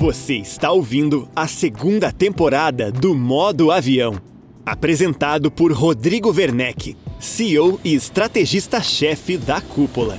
Você está ouvindo a segunda temporada do Modo Avião, apresentado por Rodrigo Werneck, CEO e estrategista-chefe da Cúpula.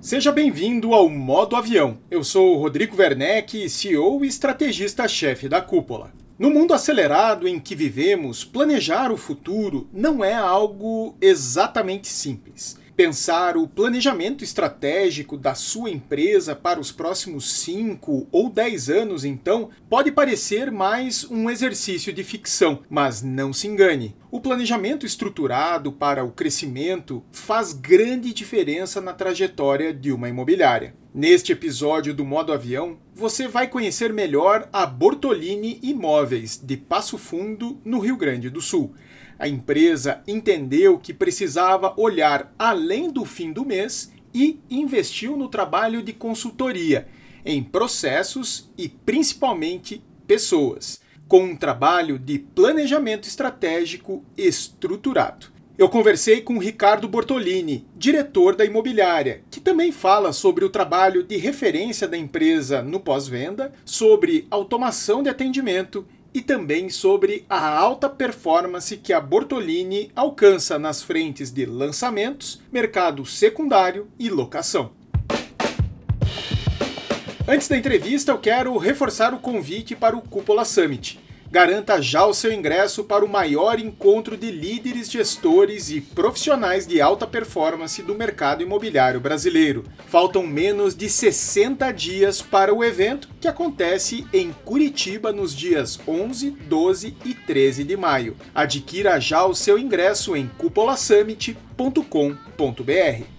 Seja bem-vindo ao Modo Avião. Eu sou o Rodrigo Werneck, CEO e estrategista-chefe da Cúpula. No mundo acelerado em que vivemos, planejar o futuro não é algo exatamente simples. Pensar o planejamento estratégico da sua empresa para os próximos 5 ou 10 anos, então, pode parecer mais um exercício de ficção, mas não se engane. O planejamento estruturado para o crescimento faz grande diferença na trajetória de uma imobiliária. Neste episódio do Modo Avião, você vai conhecer melhor a Bortolini Imóveis de Passo Fundo, no Rio Grande do Sul. A empresa entendeu que precisava olhar além do fim do mês e investiu no trabalho de consultoria, em processos e principalmente pessoas com um trabalho de planejamento estratégico estruturado. Eu conversei com Ricardo Bortolini, diretor da imobiliária, que também fala sobre o trabalho de referência da empresa no pós-venda, sobre automação de atendimento e também sobre a alta performance que a Bortolini alcança nas frentes de lançamentos, mercado secundário e locação. Antes da entrevista, eu quero reforçar o convite para o Cúpula Summit. Garanta já o seu ingresso para o maior encontro de líderes, gestores e profissionais de alta performance do mercado imobiliário brasileiro. Faltam menos de 60 dias para o evento, que acontece em Curitiba nos dias 11, 12 e 13 de maio. Adquira já o seu ingresso em cupolasummit.com.br.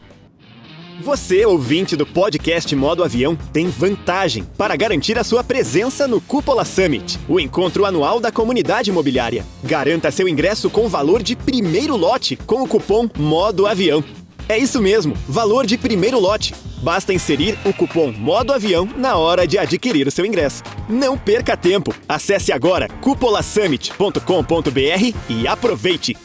Você, ouvinte do podcast Modo Avião, tem vantagem para garantir a sua presença no Cúpula Summit, o encontro anual da comunidade imobiliária. Garanta seu ingresso com valor de primeiro lote com o cupom Modo Avião. É isso mesmo, valor de primeiro lote. Basta inserir o cupom Modo Avião na hora de adquirir o seu ingresso. Não perca tempo. Acesse agora cupolasummit.com.br e aproveite.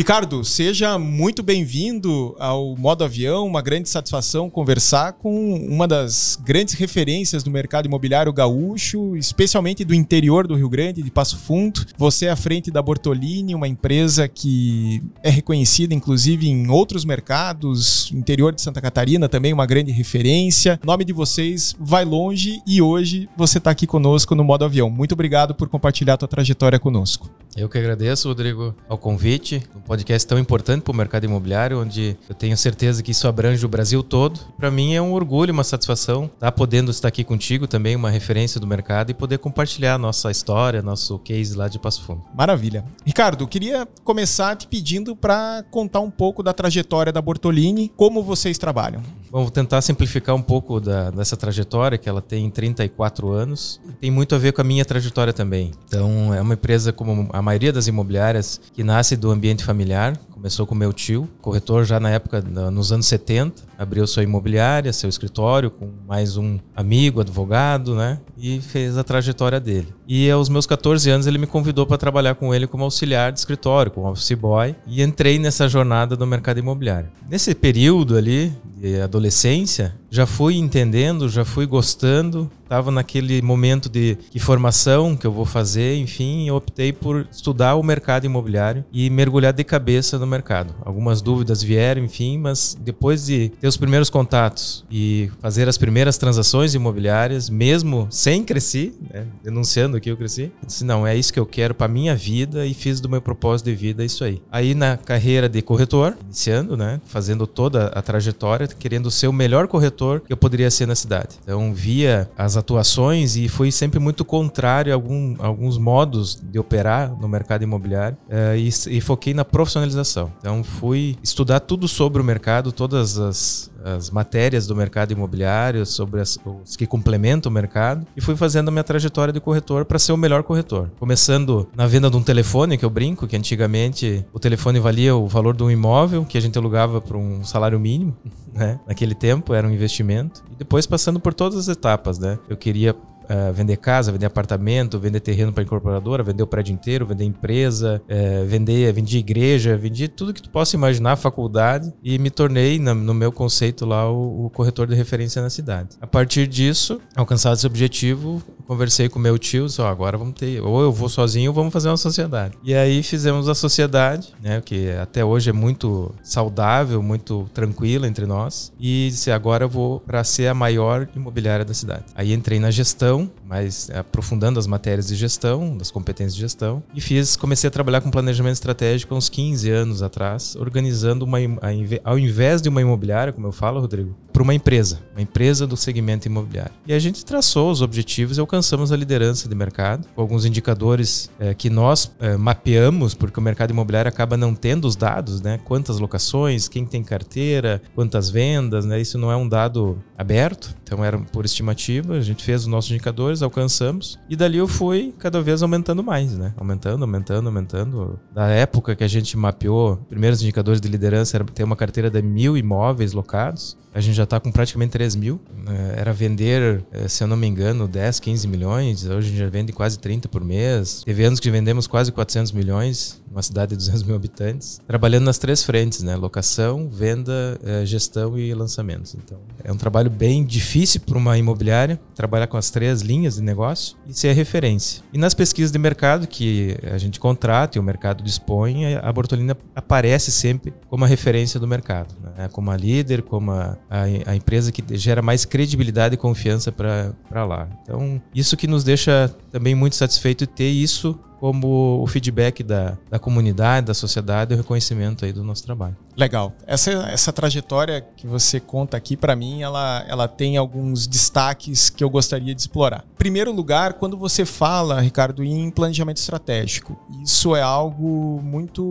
Ricardo, seja muito bem-vindo ao Modo Avião. Uma grande satisfação conversar com uma das grandes referências do mercado imobiliário gaúcho, especialmente do interior do Rio Grande, de Passo Fundo. Você é à frente da Bortolini, uma empresa que é reconhecida inclusive em outros mercados, interior de Santa Catarina também uma grande referência. O nome de vocês vai longe e hoje você está aqui conosco no Modo Avião. Muito obrigado por compartilhar a tua trajetória conosco. Eu que agradeço, Rodrigo, ao convite podcast tão importante para o mercado imobiliário, onde eu tenho certeza que isso abrange o Brasil todo. Para mim é um orgulho, uma satisfação estar tá podendo estar aqui contigo também, uma referência do mercado e poder compartilhar nossa história, nosso case lá de Passo Fundo. Maravilha. Ricardo, queria começar te pedindo para contar um pouco da trajetória da Bortolini, como vocês trabalham. Vou tentar simplificar um pouco da, dessa trajetória, que ela tem 34 anos. Tem muito a ver com a minha trajetória também. Então, é uma empresa como a maioria das imobiliárias que nasce do ambiente familiar, começou com meu tio, corretor já na época, nos anos 70, abriu sua imobiliária, seu escritório, com mais um amigo, advogado, né? E fez a trajetória dele. E aos meus 14 anos ele me convidou para trabalhar com ele como auxiliar de escritório, como office boy, e entrei nessa jornada do mercado imobiliário. Nesse período ali de adolescência, já fui entendendo, já fui gostando, estava naquele momento de formação que eu vou fazer, enfim, eu optei por estudar o mercado imobiliário e mergulhar de cabeça no mercado. Algumas dúvidas vieram, enfim, mas depois de ter os primeiros contatos e fazer as primeiras transações imobiliárias, mesmo sem crescer, né, denunciando que eu cresci, disse, não, é isso que eu quero para minha vida e fiz do meu propósito de vida isso aí. Aí na carreira de corretor, iniciando, né, fazendo toda a trajetória, querendo ser o melhor corretor que eu poderia ser na cidade. Então, via as atuações e fui sempre muito contrário a, algum, a alguns modos de operar no mercado imobiliário uh, e, e foquei na profissionalização. Então, fui estudar tudo sobre o mercado, todas as, as matérias do mercado imobiliário, sobre as, os que complementam o mercado, e fui fazendo a minha trajetória de corretor para ser o melhor corretor. Começando na venda de um telefone, que eu brinco, que antigamente o telefone valia o valor de um imóvel que a gente alugava por um salário mínimo, né? Naquele tempo era um investimento. E depois passando por todas as etapas, né? Eu queria uh, vender casa, vender apartamento, vender terreno para incorporadora, vender o prédio inteiro, vender empresa, uh, vender, igreja, vendi tudo que tu possa imaginar, faculdade, e me tornei, na, no meu conceito lá, o, o, corretor de referência na cidade. A partir disso, alcançado esse objetivo, conversei com meu tio, oh, agora vamos ter, ou eu vou sozinho ou vamos fazer uma sociedade. E aí fizemos a sociedade, né, que até hoje é muito saudável, muito tranquila entre nós, e disse, agora eu vou para ser a maior imobiliária da cidade. Aí entrei na gestão, mas aprofundando as matérias de gestão, das competências de gestão, e fiz, comecei a trabalhar com planejamento estratégico há uns 15 anos atrás, organizando uma, ao invés de uma imobiliária, como eu falo, Rodrigo, para uma empresa, uma empresa do segmento imobiliário. E a gente traçou os objetivos e alcançamos a liderança de mercado, com alguns indicadores é, que nós é, mapeamos, porque o mercado imobiliário acaba não tendo os dados, né? Quantas locações, quem tem carteira, quantas vendas, né? Isso não é um dado aberto, então era por estimativa. A gente fez os nossos indicadores, alcançamos, e dali eu fui cada vez aumentando mais, né? Aumentando, aumentando, aumentando. Da época que a gente mapeou, primeiros indicadores de liderança era ter uma carteira de mil imóveis locados. A gente já está com praticamente 3 mil. Né? Era vender, eh, se eu não me engano, 10, 15 milhões. Hoje a gente já vende quase 30 por mês. Teve anos que vendemos quase 400 milhões, uma cidade de 200 mil habitantes. Trabalhando nas três frentes, né? Locação, venda, eh, gestão e lançamentos. Então, é um trabalho bem difícil para uma imobiliária, trabalhar com as três linhas de negócio e ser referência. E nas pesquisas de mercado que a gente contrata e o mercado dispõe, a Bortolina aparece sempre como a referência do mercado, né? como a líder, como a a, a empresa que gera mais credibilidade e confiança para lá. Então, isso que nos deixa também muito satisfeito ter isso como o feedback da, da comunidade, da sociedade e o reconhecimento aí do nosso trabalho. Legal. Essa, essa trajetória que você conta aqui, para mim, ela, ela tem alguns destaques que eu gostaria de explorar. Em primeiro lugar, quando você fala, Ricardo, em planejamento estratégico, isso é algo muito,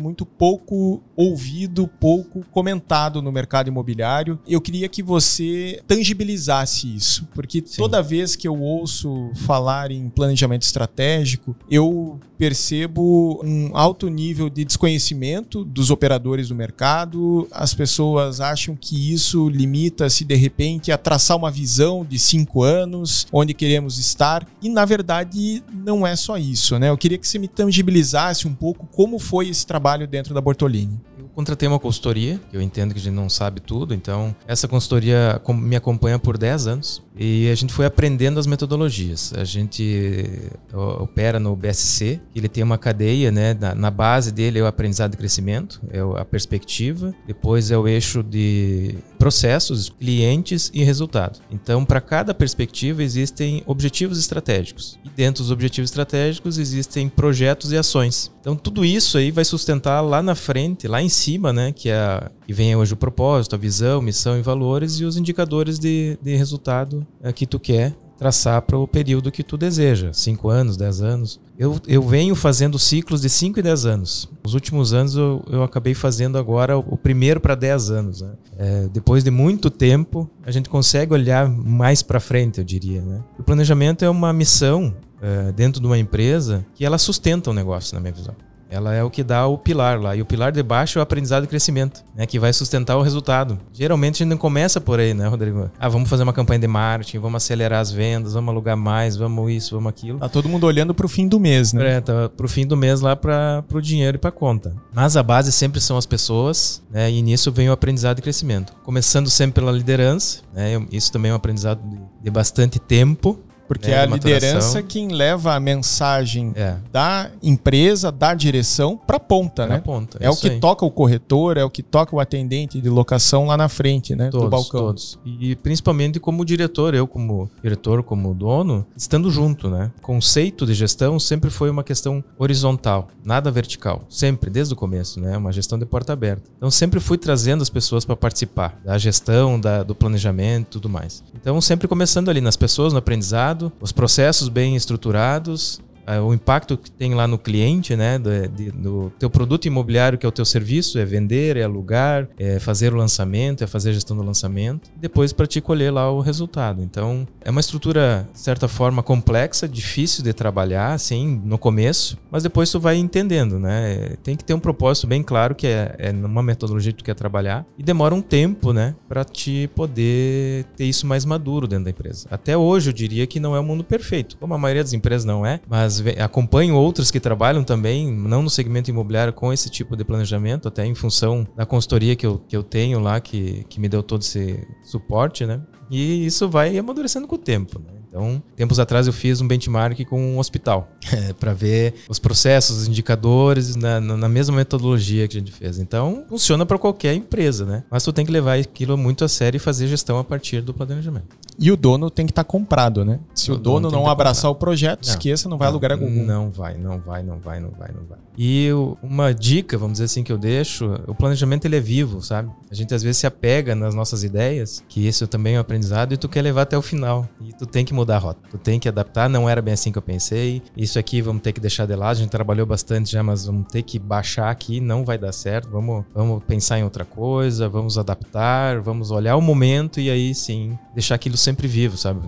muito pouco ouvido, pouco comentado no mercado imobiliário. Eu queria que você tangibilizasse isso, porque Sim. toda vez que eu ouço falar em planejamento estratégico, eu percebo um alto nível de desconhecimento dos operadores do mercado. As pessoas acham que isso limita-se de repente a traçar uma visão de cinco anos, onde queremos estar. E na verdade não é só isso, né? Eu queria que você me tangibilizasse um pouco como foi esse trabalho dentro da Bortolini. Eu contratei uma consultoria, que eu entendo que a gente não sabe tudo, então essa consultoria me acompanha por 10 anos e a gente foi aprendendo as metodologias. A gente opera no BSC, ele tem uma cadeia, né? Na, na base dele é o aprendizado e crescimento, é a perspectiva, depois é o eixo de processos, clientes e resultado. Então, para cada perspectiva existem objetivos estratégicos e dentro dos objetivos estratégicos existem projetos e ações. Então, tudo isso aí vai sustentar lá na frente, lá em cima, né, que é que vem hoje o propósito, a visão, missão e valores e os indicadores de, de resultado é, que tu quer traçar para o período que tu deseja, 5 anos, 10 anos. Eu, eu venho fazendo ciclos de 5 e 10 anos. Nos últimos anos eu, eu acabei fazendo agora o, primeiro para 10 anos. Né? É, depois de muito tempo, a gente consegue olhar mais para frente, eu diria. Né? O planejamento é uma missão é, dentro de uma empresa que ela sustenta o negócio, na minha visão. Ela é o que dá o pilar lá. E o pilar de baixo é o aprendizado e crescimento, né? Que vai sustentar o resultado. Geralmente a gente não começa por aí, né, Rodrigo? Ah, vamos fazer uma campanha de marketing, vamos acelerar as vendas, vamos alugar mais, vamos isso, vamos aquilo. Tá todo mundo olhando pro fim do mês, né? É, tá pro fim do mês lá para pro dinheiro e pra conta. Mas a base sempre são as pessoas, né? E nisso vem o aprendizado e crescimento. Começando sempre pela liderança, né? Isso também é um aprendizado de, de bastante tempo, porque né, é a liderança quem leva a mensagem é. da empresa, da direção para ponta, pra né? Ponta, é, o que aí. toca o corretor, é o que toca o atendente de locação lá na frente, né? Todos, do balcão. Todos. E principalmente como diretor, eu como diretor, como dono, estando junto, né? Conceito de gestão sempre foi uma questão horizontal, nada vertical, sempre desde o começo, né? Uma gestão de porta aberta. Então sempre fui trazendo as pessoas para participar da gestão, da, do planejamento, tudo mais. Então sempre começando ali nas pessoas, no aprendizado os processos bem estruturados, o impacto que tem lá no cliente, né, do, de, do teu produto imobiliário, que é o teu serviço, é vender, é alugar, é fazer o lançamento, é fazer a gestão do lançamento, depois para te colher lá o resultado. Então, é uma estrutura, de certa forma, complexa, difícil de trabalhar, assim, no começo, mas depois tu vai entendendo, né? Tem que ter um propósito bem claro, que é, é numa metodologia que tu quer trabalhar, e demora um tempo, né, para te poder ter isso mais maduro dentro da empresa. Até hoje, eu diria que não é um mundo perfeito, como a maioria das empresas não é, mas acompanho outros que trabalham também, não no segmento imobiliário, com esse tipo de planejamento, até em função da consultoria que eu, que eu tenho lá, que, que me deu todo esse suporte, né? E isso vai amadurecendo com o tempo. Né? Então, tempos atrás eu fiz um benchmark com um hospital para ver os processos, os indicadores na, na, mesma metodologia que a gente fez. Então, funciona para qualquer empresa, né? Mas tu tem que levar aquilo muito a sério e fazer gestão a partir do planejamento. E o dono tem que estar tá comprado, né? Se o, o dono, dono não abraçar o projeto, não, esqueça, não vai não, a lugar algum. Não vai, não vai, não vai, não vai, não vai. E uma dica, vamos dizer assim, que eu deixo, o planejamento ele é vivo, sabe? A gente às vezes se apega nas nossas ideias, que isso também é um aprendizado, e tu quer levar até o final. E tu tem que mudar a rota. Tu tem que adaptar, não era bem assim que eu pensei. Isso aqui vamos ter que deixar de lado. A gente trabalhou bastante já, mas vamos ter que baixar aqui, não vai dar certo. Vamos, vamos pensar em outra coisa, vamos adaptar, vamos olhar o momento e aí sim deixar aquilo sempre vivo, sabe?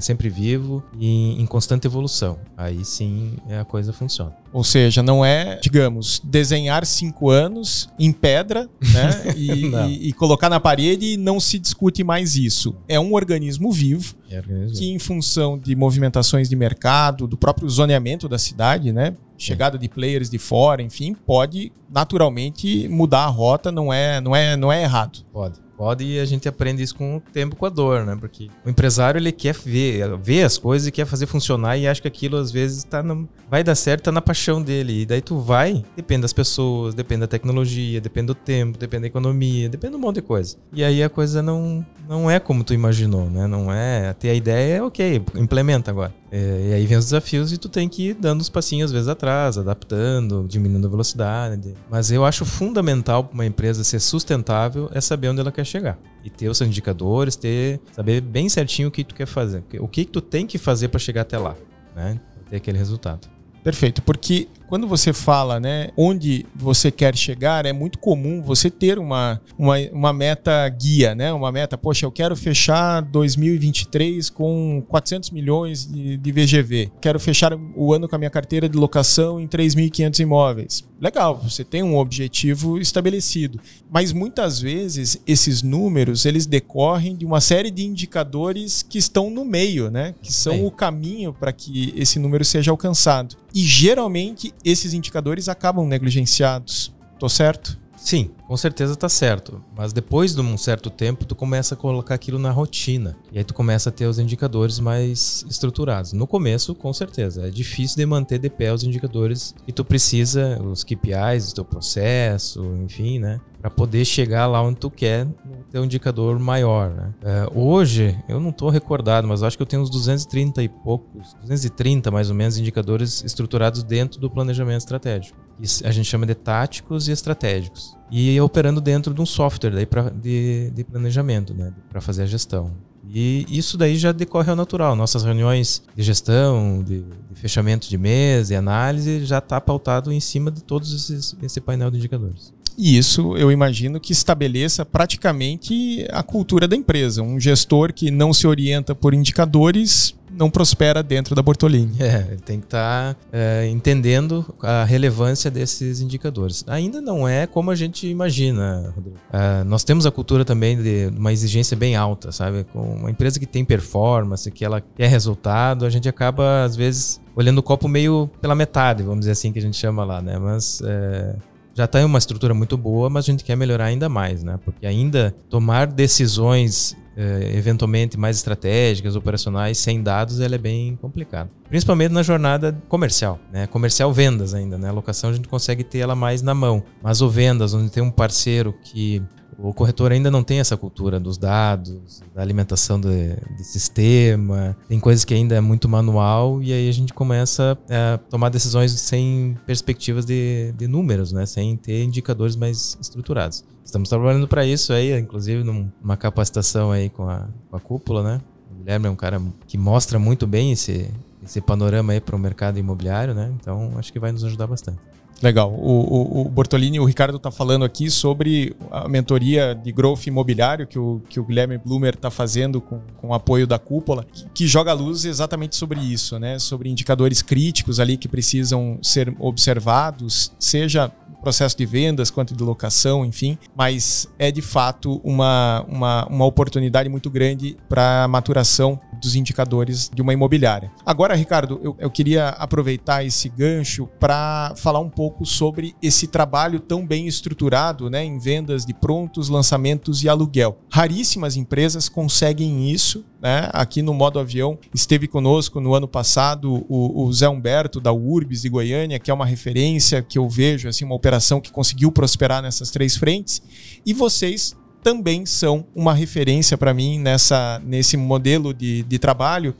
Sempre vivo e em constante evolução. Aí sim a coisa funciona. Ou seja, não é, digamos, desenhar cinco anos em pedra né, e, e, e, colocar na parede e não se discute mais isso. É um organismo vivo é organismo. que, em função de movimentações de mercado, do próprio zoneamento da cidade, né, chegada é. de players de fora, enfim, pode naturalmente mudar a rota, não é, não é, não é errado. Pode. Pode e a gente aprende isso com o tempo, com a dor, né? Porque o empresário ele quer ver, ver as coisas e quer fazer funcionar e acha que aquilo às vezes tá no, vai dar certo, tá na paixão dele. E daí tu vai, depende das pessoas, depende da tecnologia, depende do tempo, depende da economia, depende de um monte de coisa. E aí a coisa não, não é como tu imaginou, né? Não é. Ter a ideia é ok, implementa agora. É, e aí vem os desafios e tu tem que ir dando os passinhos às vezes atrás, adaptando, diminuindo a velocidade. Mas eu acho fundamental para uma empresa ser sustentável é saber onde ela quer chegar. E ter os indicadores, ter saber bem certinho o que tu quer fazer, o que, que tu tem que fazer para chegar até lá, né? Pra ter aquele resultado. Perfeito, porque quando você fala, né, onde você quer chegar, é muito comum você ter uma, uma, uma meta guia, né? Uma meta, poxa, eu quero fechar 2023 com 400 milhões de, de VGV. Quero fechar o ano com a minha carteira de locação em 3.500 imóveis. Legal, você tem um objetivo estabelecido, mas muitas vezes esses números eles decorrem de uma série de indicadores que estão no meio, né? Que são o caminho para que esse número seja alcançado. E geralmente esses indicadores acabam negligenciados. Tô certo? Sim, com certeza tá certo. Mas depois de um certo tempo, tu começa a colocar aquilo na rotina. E aí tu começa a ter os indicadores mais estruturados. No começo, com certeza. É difícil de manter de pé os indicadores e tu precisa, os KPIs do teu processo, enfim, né? Para poder chegar lá onde tu quer, ter um indicador maior, né? É, hoje, eu não estou recordado, mas acho que eu tenho uns 230 e poucos, 230 mais ou menos, indicadores estruturados dentro do planejamento estratégico. Isso a gente chama de táticos e estratégicos e operando dentro de um software daí pra, de, de planejamento, né, para fazer a gestão. E isso daí já decorre ao natural. Nossas reuniões de gestão, de, de fechamento de mês, e análise, já está pautado em cima de todos esses, esse painel de indicadores. E isso eu imagino que estabeleça praticamente a cultura da empresa. Um gestor que não se orienta por indicadores não prospera dentro da Bortolini. É, ele tem que estar tá, é, entendendo a relevância desses indicadores. Ainda não é como a gente imagina, Rodrigo. É, nós temos a cultura também de uma exigência bem alta, sabe? Com uma empresa que tem performance, que ela quer resultado, a gente acaba, às vezes, olhando o copo meio pela metade, vamos dizer assim, que a gente chama lá, né? Mas é, já está em uma estrutura muito boa, mas a gente quer melhorar ainda mais, né? Porque ainda tomar decisões eh, eventualmente mais estratégicas, operacionais, sem dados, ela é bem complicado. Principalmente na jornada comercial, né? Comercial vendas ainda, né? A locação a gente consegue ter ela mais na mão, mas o vendas, onde tem um parceiro que o corretor ainda não tem essa cultura dos dados, da alimentação de, de, sistema, tem coisas que ainda é muito manual e aí a gente começa a tomar decisões sem perspectivas de, de números, né? sem ter indicadores mais estruturados. Estamos trabalhando para isso aí, inclusive numa capacitação aí com a, com a cúpula, né? O Guilherme é um cara que mostra muito bem esse, esse panorama aí para o mercado imobiliário, né? Então acho que vai nos ajudar bastante. Legal. O, o, o Bortolini e o Ricardo está falando aqui sobre a mentoria de growth imobiliário que o, que o Guilherme Blumer está fazendo com, com o apoio da cúpula, que, que joga luz exatamente sobre isso, né? Sobre indicadores críticos ali que precisam ser observados, seja processo de vendas quanto de locação, enfim, mas é de fato uma, uma, uma oportunidade muito grande para a maturação dos indicadores de uma imobiliária. Agora, Ricardo, eu, eu queria aproveitar esse gancho para falar um pouco sobre esse trabalho tão bem estruturado né, em vendas de prontos, lançamentos e aluguel. Raríssimas empresas conseguem isso. Né? Aqui no modo avião esteve conosco no ano passado o, o Zé Humberto da Urbis de Goiânia, que é uma referência que eu vejo, assim, uma operação que conseguiu prosperar nessas três frentes. E vocês também são uma referência para mim nessa, nesse modelo de, de trabalho.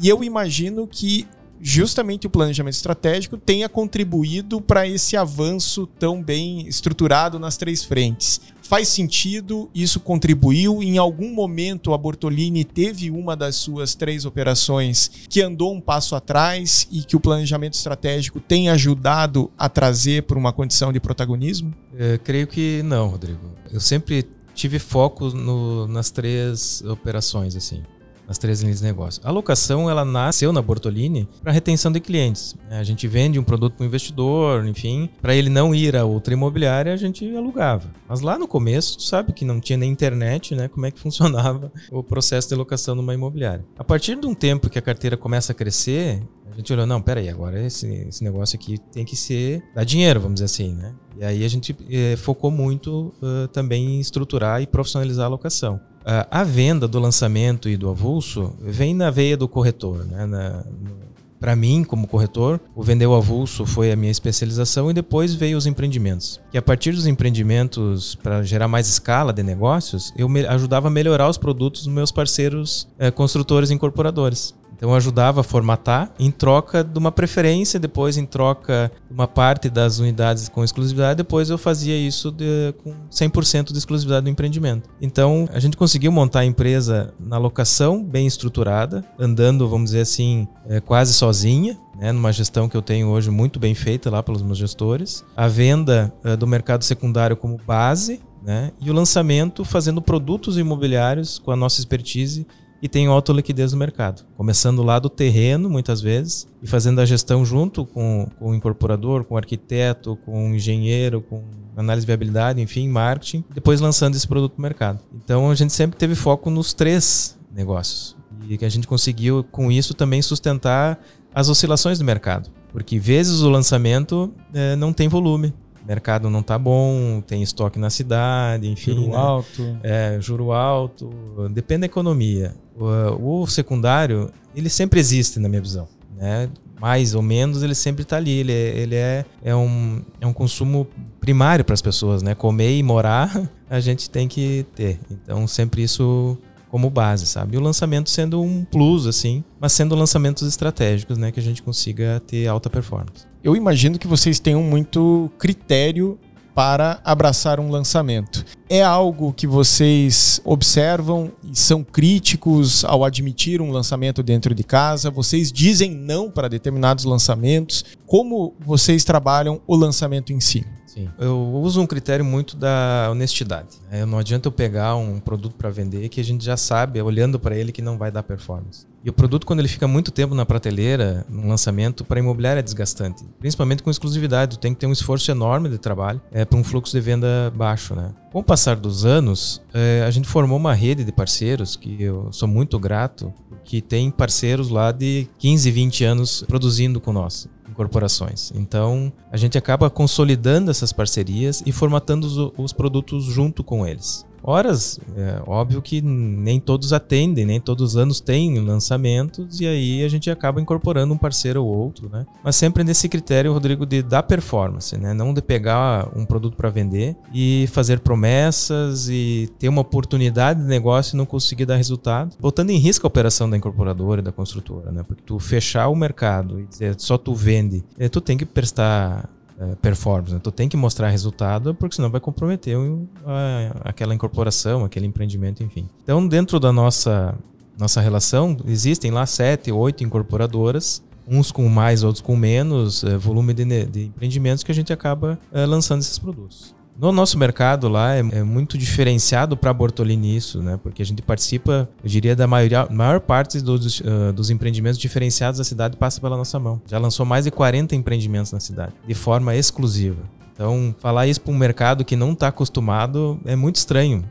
E eu imagino que justamente o planejamento estratégico tenha contribuído para esse avanço tão bem estruturado nas três frentes. Faz sentido? Isso contribuiu? Em algum momento a Bortolini teve uma das suas três operações que andou um passo atrás e que o planejamento estratégico tem ajudado a trazer para uma condição de protagonismo? Eu creio que não, Rodrigo. Eu sempre tive foco no, nas três operações, assim nas três linhas de negócio. A locação, ela nasceu na Bortolini para retenção de clientes. A gente vende um produto para o investidor, enfim, para ele não ir a outra imobiliária, a gente alugava. Mas lá no começo, tu sabe que não tinha nem internet, né? Como é que funcionava o processo de locação numa imobiliária. A partir de um tempo que a carteira começa a crescer, a gente olhou, não, peraí, agora esse, esse negócio aqui tem que ser, dar dinheiro, vamos dizer assim, né? E aí a gente eh, focou muito uh, também em estruturar e profissionalizar a locação. Uh, a venda do lançamento e do avulso vem na veia do corretor, né? Na, para mim, como corretor, o vender o avulso foi a minha especialização e depois veio os empreendimentos. Que a partir dos empreendimentos, para gerar mais escala de negócios, eu ajudava a melhorar os produtos dos meus parceiros construtores e incorporadores. Então eu ajudava a formatar em troca de uma preferência, depois em troca de uma parte das unidades com exclusividade, depois eu fazia isso de, com 100% de exclusividade do empreendimento. Então a gente conseguiu montar a empresa na locação bem estruturada, andando, vamos dizer assim, é, quase sozinha, né, numa gestão que eu tenho hoje muito bem feita lá pelos meus gestores. A venda é, do mercado secundário como base, né, e o lançamento fazendo produtos imobiliários com a nossa expertise e tem alta liquidez no mercado. Começando lá do terreno, muitas vezes, e fazendo a gestão junto com, com o incorporador, com o arquiteto, com o engenheiro, com análise de viabilidade, enfim, marketing, depois lançando esse produto no mercado. Então a gente sempre teve foco nos três negócios. E que a gente conseguiu, com isso, também sustentar as oscilações do mercado. Porque vezes o lançamento é, não tem volume mercado não tá bom, tem estoque na cidade, enfim. Juro né? alto. É, juro alto. Depende da economia. O, o, secundário, ele sempre existe, na minha visão. Né? Mais ou menos, ele sempre está ali. Ele, é, ele é, é, um, é um consumo primário para as pessoas, né? Comer e morar, a gente tem que ter. Então, sempre isso como base, sabe? E o lançamento sendo um plus, assim, mas sendo lançamentos estratégicos, né? Que a gente consiga ter alta performance. Eu imagino que vocês tenham muito critério para abraçar um lançamento. É algo que vocês observam e são críticos ao admitir um lançamento dentro de casa? Vocês dizem não para determinados lançamentos? Como vocês trabalham o lançamento em si? Sim. Eu uso um critério muito da honestidade. É, não adianta eu pegar um produto para vender que a gente já sabe, olhando para ele, que não vai dar performance. E o produto, quando ele fica muito tempo na prateleira, no lançamento, para imobiliária é desgastante. Principalmente com exclusividade. Tem que ter um esforço enorme de trabalho é, para um fluxo de venda baixo. Né? Com o passar dos anos, é, a gente formou uma rede de parceiros que eu sou muito grato, que tem parceiros lá de 15, 20 anos produzindo com nós corporações. Então, a gente acaba consolidando essas parcerias e formatando os, os produtos junto com eles. Horas, é óbvio que nem todos atendem, nem todos os anos têm lançamentos, e aí a gente acaba incorporando um parceiro ou outro, né? Mas sempre nesse critério, Rodrigo, de dar performance, né? Não de pegar um produto para vender e fazer promessas e ter uma oportunidade de negócio e não conseguir dar resultado, botando em risco a operação da incorporadora e da construtora, né? Porque tu fechar o mercado e dizer só tu vende, é, tu tem que prestar é, performance. Né? Tu tem que mostrar resultado, porque senão vai comprometer aquela incorporação, aquele empreendimento, enfim. Então, dentro da nossa, nossa relação, existem lá sete, oito incorporadoras uns com mais, outros com menos é, volume de, de, empreendimentos que a gente acaba é, lançando esses produtos. No nosso mercado lá é, é muito diferenciado para a Bortolini isso, né? Porque a gente participa, eu diria, da maioria, maior parte dos, uh, dos empreendimentos diferenciados da cidade passa pela nossa mão. Já lançou mais de 40 empreendimentos na cidade, de forma exclusiva. Então, falar isso para um mercado que não está acostumado é muito estranho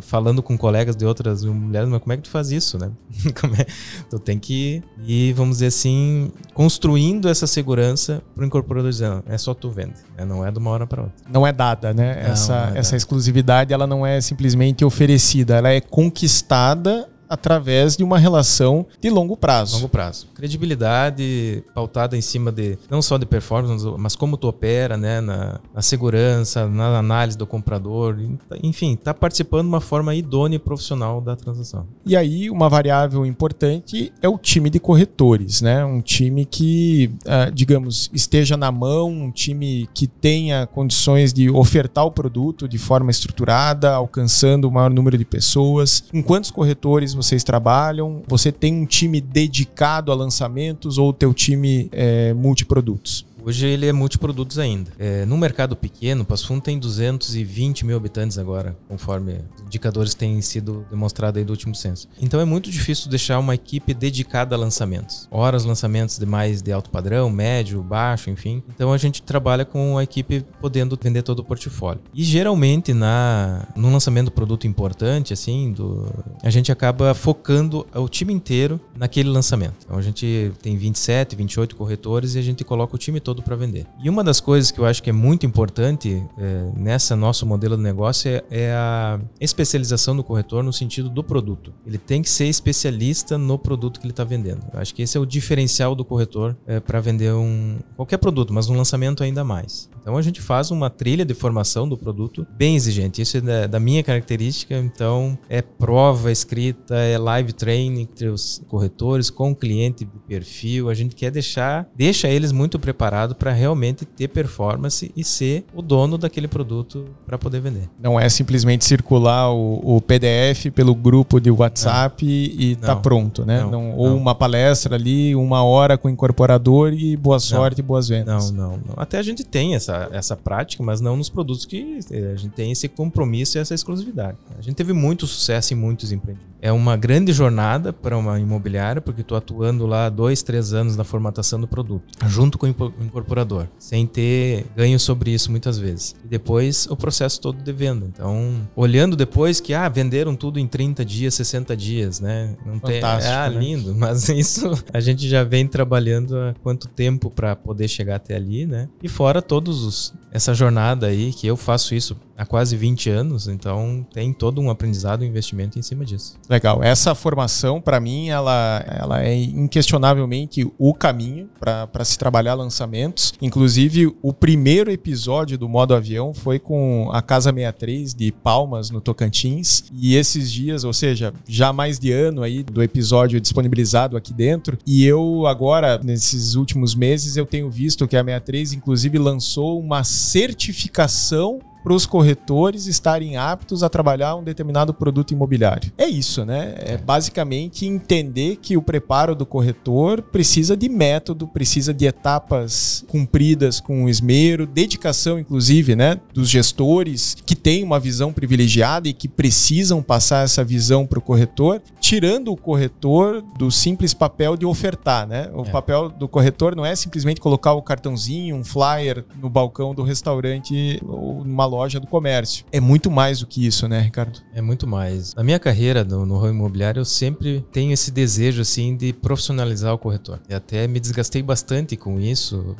falando com colegas de outras mulheres, mas como é que tu faz isso, né? é? Tu tem que ir, vamos dizer assim, construindo essa segurança para o incorporador dizendo, é só tu vende, né? não é de uma hora para outra. Não é dada, né? Não, essa, não é essa exclusividade, ela não é simplesmente oferecida, ela é conquistada através de uma relação de longo prazo. Longo prazo. Credibilidade pautada em cima de não só de performance, mas como tu opera, né, na, na segurança, na análise do comprador, enfim, está participando de uma forma idônea e profissional da transação. E aí uma variável importante é o time de corretores, né? Um time que, uh, digamos, esteja na mão, um time que tenha condições de ofertar o produto de forma estruturada, alcançando o maior número de pessoas. Com quantos corretores vocês trabalham? Você tem um time dedicado a lançamentos ou o teu time é multiprodutos? Hoje ele é multiprodutos ainda. É, no mercado pequeno, Passo tem 220 mil habitantes agora, conforme indicadores têm sido demonstrados aí do último censo. Então é muito difícil deixar uma equipe dedicada a lançamentos. Horas lançamentos de mais de alto padrão, médio, baixo, enfim. Então a gente trabalha com a equipe podendo vender todo o portfólio. E geralmente na no lançamento do produto importante, assim, do, a gente acaba focando o time inteiro naquele lançamento. Então a gente tem 27, 28 corretores e a gente coloca o time todo para vender. E uma das coisas que eu acho que é muito importante é, nessa nosso modelo de negócio é, é, a especialização do corretor no sentido do produto. Ele tem que ser especialista no produto que ele está vendendo. Eu acho que esse é o diferencial do corretor é, para vender um qualquer produto, mas um lançamento ainda mais. Então a gente faz uma trilha de formação do produto bem exigente. Isso é da, da minha característica. Então é prova escrita, é live training entre os corretores com o cliente perfil. A gente quer deixar, deixa eles muito preparados para realmente ter performance e ser o dono daquele produto para poder vender. Não é simplesmente circular o, o PDF pelo grupo de WhatsApp não. e, e tá pronto, né? Não, não, ou uma palestra ali, uma hora com o incorporador e boa sorte e boas vendas. Não, não, não. Até a gente tem essa essa, prática, mas não nos produtos que eh, a gente tem esse compromisso e essa exclusividade. A gente teve muito sucesso em muitos empreendimentos. É uma grande jornada para uma imobiliária, porque estou atuando lá dois, três anos na formatação do produto, junto com o incorporador, sem ter ganho sobre isso muitas vezes. E depois o processo todo de venda. Então, olhando depois que, ah, venderam tudo em 30 dias, 60 dias, né? Não Fantástico, tem... Ah, né? lindo. Mas isso a gente já vem trabalhando há quanto tempo para poder chegar até ali, né? E fora todos os essa jornada aí, que eu faço isso há quase 20 anos, então tem todo um aprendizado e investimento em cima disso. Legal. Essa formação, para mim, ela, ela é inquestionavelmente o caminho para se trabalhar lançamentos. Inclusive, o primeiro episódio do Modo Avião foi com a Casa 63 de Palmas, no Tocantins. E esses dias, ou seja, já mais de ano aí do episódio disponibilizado aqui dentro. E eu agora, nesses últimos meses, eu tenho visto que a 63, inclusive, lançou uma certificação para os corretores estarem aptos a trabalhar um determinado produto imobiliário. É isso, né? É basicamente entender que o preparo do corretor precisa de método, precisa de etapas cumpridas com esmero, dedicação, inclusive, né, dos gestores que têm uma visão privilegiada e que precisam passar essa visão para o corretor, tirando o corretor do simples papel de ofertar, né? O é. papel do corretor não é simplesmente colocar o cartãozinho, um flyer no balcão do restaurante ou numa loja loja do comércio. É muito mais do que isso, né, Ricardo? É muito mais. Na minha carreira no, no ramo imobiliário, eu sempre tenho esse desejo, assim, de profissionalizar o corretor. E até me desgastei bastante com isso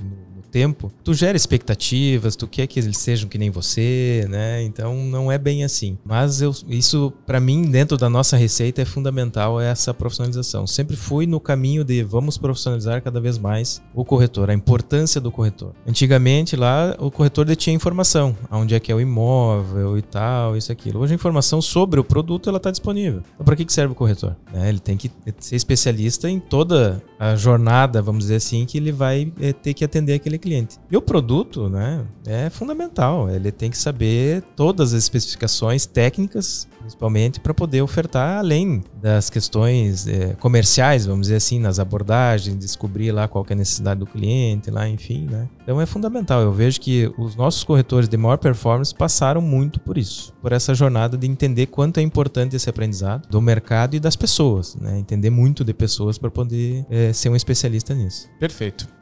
tempo, tu gera expectativas, tu quer que eles sejam que nem você, né? Então não é bem assim. Mas eu, isso, para mim, dentro da nossa receita, é fundamental essa profissionalização. Sempre fui no caminho de vamos profissionalizar cada vez mais o corretor, a importância do corretor. Antigamente lá o corretor detinha informação, onde é que é o imóvel e tal, isso aquilo. Hoje a informação sobre o produto ela está disponível. Então para que serve o corretor? É, ele tem que ser especialista em toda a jornada, vamos dizer assim, que ele vai é, ter que atender aquele cliente. E o produto, né, é fundamental. Ele tem que saber todas as especificações técnicas principalmente para poder ofertar além das questões é, comerciais, vamos dizer assim, nas abordagens, descobrir lá qual é a necessidade do cliente, lá, enfim, né? Então é fundamental. Eu vejo que os nossos corretores de maior performance passaram muito por isso, por essa jornada de entender quanto é importante esse aprendizado do mercado e das pessoas, né? Entender muito de pessoas para poder é, ser um especialista nisso. Perfeito.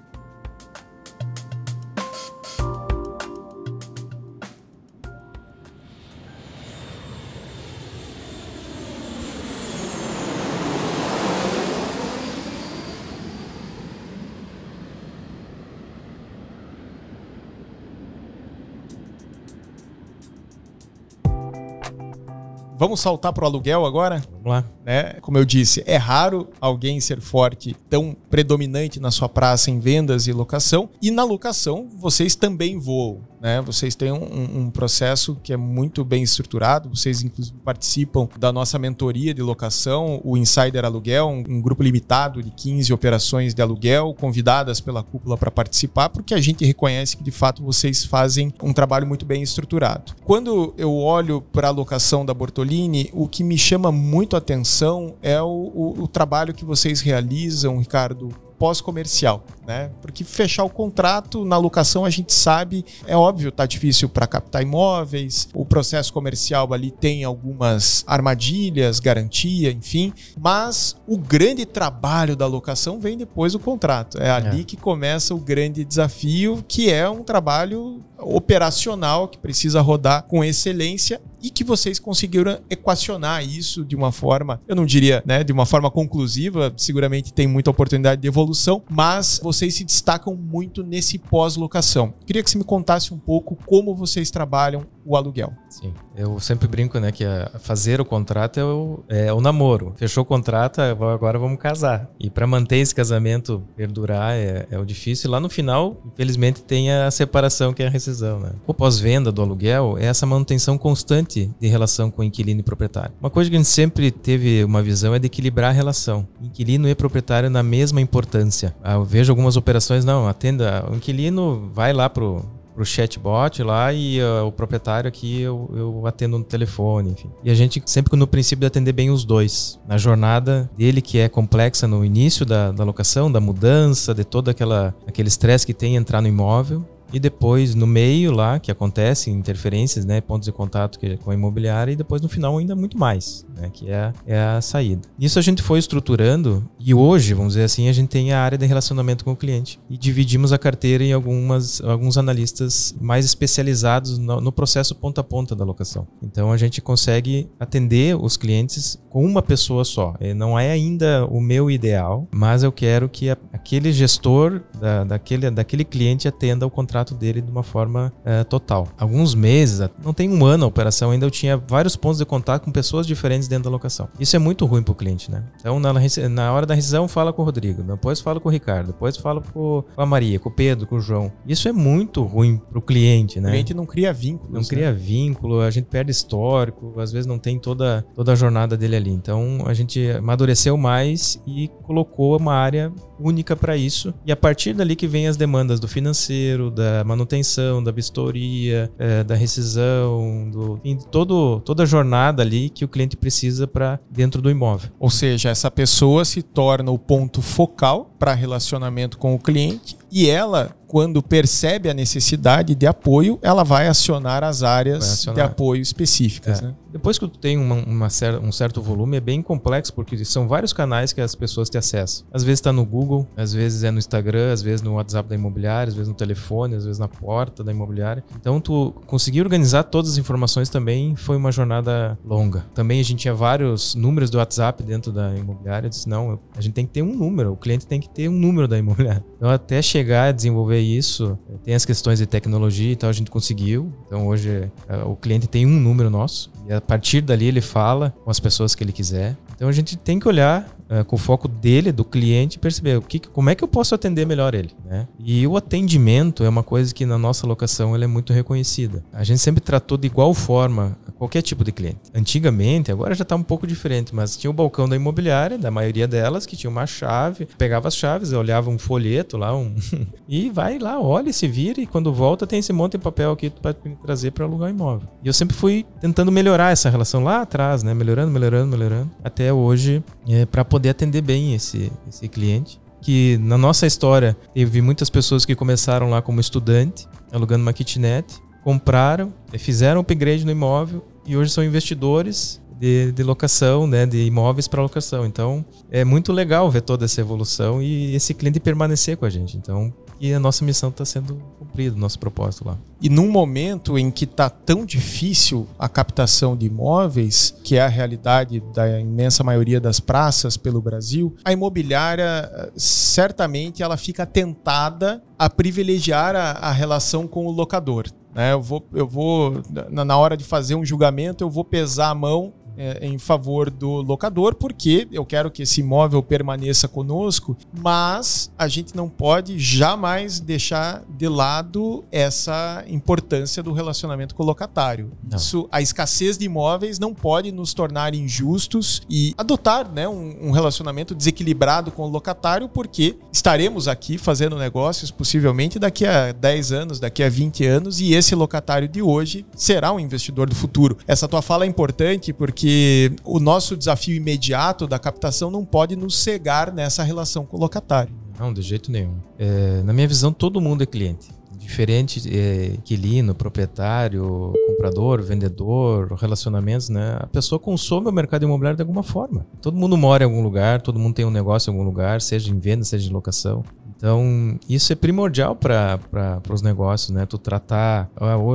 Vamos saltar para o aluguel agora? Lá. Né? Como eu disse, é raro alguém ser forte, tão predominante na sua praça em vendas e locação. E na locação, vocês também voam. Né? Vocês têm um, um processo que é muito bem estruturado. Vocês, inclusive, participam da nossa mentoria de locação, o Insider Aluguel, um, um grupo limitado de 15 operações de aluguel, convidadas pela cúpula para participar, porque a gente reconhece que, de fato, vocês fazem um trabalho muito bem estruturado. Quando eu olho para a locação da Bortolini, o que me chama muito atenção é o, o, o trabalho que vocês realizam, Ricardo, pós-comercial, né? Porque fechar o contrato na locação a gente sabe, é óbvio, tá difícil para captar imóveis, o processo comercial ali tem algumas armadilhas, garantia, enfim, mas o grande trabalho da locação vem depois do contrato. É ali é. que começa o grande desafio, que é um trabalho operacional que precisa rodar com excelência e que vocês conseguiram equacionar isso de uma forma, eu não diria, né, de uma forma conclusiva, seguramente tem muita oportunidade de evolução, mas vocês se destacam muito nesse pós-locação. Queria que você me contasse um pouco como vocês trabalham o aluguel. Sim, eu sempre brinco, né, que fazer o contrato é o, é o namoro. Fechou o contrato, agora vamos casar. E para manter esse casamento perdurar é, é o difícil. Lá no final, infelizmente, tem a separação que é a rescisão, né? O pós-venda do aluguel é essa manutenção constante de relação com o inquilino e proprietário. Uma coisa que a gente sempre teve uma visão é de equilibrar a relação. Inquilino e proprietário na mesma importância. Ah, eu vejo algumas operações, não, atenda, o inquilino vai lá pro pro chatbot lá e uh, o proprietário aqui eu, eu atendo no telefone, enfim. E a gente sempre no princípio de atender bem os dois. Na jornada dele, que é complexa no início da, da locação, da mudança, de todo aquela, aquele estresse que tem entrar no imóvel, e depois no meio lá, que acontece interferências, né, pontos de contato que, com a imobiliária, e depois no final ainda muito mais, né, que é, é a saída. Isso a gente foi estruturando e hoje, vamos dizer assim, a gente tem a área de relacionamento com o cliente e dividimos a carteira em algumas, alguns analistas mais especializados no, no processo ponta a ponta da locação. Então a gente consegue atender os clientes com uma pessoa só. E não é ainda o meu ideal, mas eu quero que a, aquele gestor da, daquele, daquele cliente atenda o contrato contrato dele de uma forma é, total. Alguns meses, não tem um ano a operação, ainda eu tinha vários pontos de contato com pessoas diferentes dentro da locação. Isso é muito ruim para o cliente, né? Então, na, na hora da rescisão, fala com o Rodrigo, depois fala com o Ricardo, depois fala com a Maria, com o Pedro, com o João. Isso é muito ruim para o cliente, né? O cliente não cria vínculo. Não né? cria vínculo, a gente perde histórico, às vezes não tem toda, toda a jornada dele ali. Então, a gente amadureceu mais e colocou uma área única para isso. E a partir dali que vem as demandas do financeiro, da manutenção, da vistoria, é, da rescisão, do, enfim, todo, toda a jornada ali que o cliente precisa para dentro do imóvel. Ou seja, essa pessoa se torna o ponto focal para relacionamento com o cliente e ela quando percebe a necessidade de apoio, ela vai acionar as áreas acionar. de apoio específicas. É. Né? Depois que tu tem uma, uma cer um certo volume, é bem complexo, porque são vários canais que as pessoas te acessam. Às vezes está no Google, às vezes é no Instagram, às vezes no WhatsApp da imobiliária, às vezes no telefone, às vezes na porta da imobiliária. Então, tu conseguir organizar todas as informações também foi uma jornada longa. Também a gente tinha vários números do WhatsApp dentro da imobiliária. Eu disse, não, a gente tem que ter um número, o cliente tem que ter um número da imobiliária. Então, até chegar a desenvolver isso, tem as questões de tecnologia e tal, a gente conseguiu. Então, hoje é, o cliente tem um número nosso e a partir dali ele fala com as pessoas que ele quiser. Então a gente tem que olhar uh, com o foco dele, do cliente, perceber o que, como é que eu posso atender melhor ele. Né? E o atendimento é uma coisa que na nossa locação ele é muito reconhecida. A gente sempre tratou de igual forma qualquer tipo de cliente. Antigamente, agora já está um pouco diferente, mas tinha o balcão da imobiliária, da maioria delas, que tinha uma chave, pegava as chaves, olhava um folheto lá, um e vai lá, olha, se vira e quando volta tem esse monte de papel aqui para trazer para alugar o imóvel. E eu sempre fui tentando melhorar essa relação lá atrás, né? Melhorando, melhorando, melhorando, até hoje, é, para poder atender bem esse, esse cliente que na nossa história teve muitas pessoas que começaram lá como estudante, alugando uma kitnet, compraram, fizeram upgrade no imóvel e hoje são investidores de, de locação, né, de imóveis para locação. Então é muito legal ver toda essa evolução e esse cliente permanecer com a gente. Então e a nossa missão está sendo cumprida, nosso propósito lá. E num momento em que está tão difícil a captação de imóveis, que é a realidade da imensa maioria das praças pelo Brasil, a imobiliária certamente ela fica tentada a privilegiar a, a relação com o locador. Né? Eu vou, eu vou na hora de fazer um julgamento, eu vou pesar a mão é, em favor do locador, porque eu quero que esse imóvel permaneça conosco, mas a gente não pode jamais deixar de lado essa importância do relacionamento com o locatário. Isso, a escassez de imóveis não pode nos tornar injustos e adotar né, um, um relacionamento desequilibrado com o locatário, porque estaremos aqui fazendo negócios possivelmente daqui a 10 anos, daqui a 20 anos, e esse locatário de hoje será um investidor do futuro. Essa tua fala é importante porque porque o nosso desafio imediato da captação não pode nos cegar nessa relação com o locatário. Não, de jeito nenhum. É, na minha visão, todo mundo é cliente. Diferente é, inquilino, proprietário, comprador, vendedor, relacionamentos, né? A pessoa consome o mercado imobiliário de alguma forma. Todo mundo mora em algum lugar, todo mundo tem um negócio em algum lugar, seja em venda, seja em locação. Então, isso é primordial para os negócios, né? Tu tratar.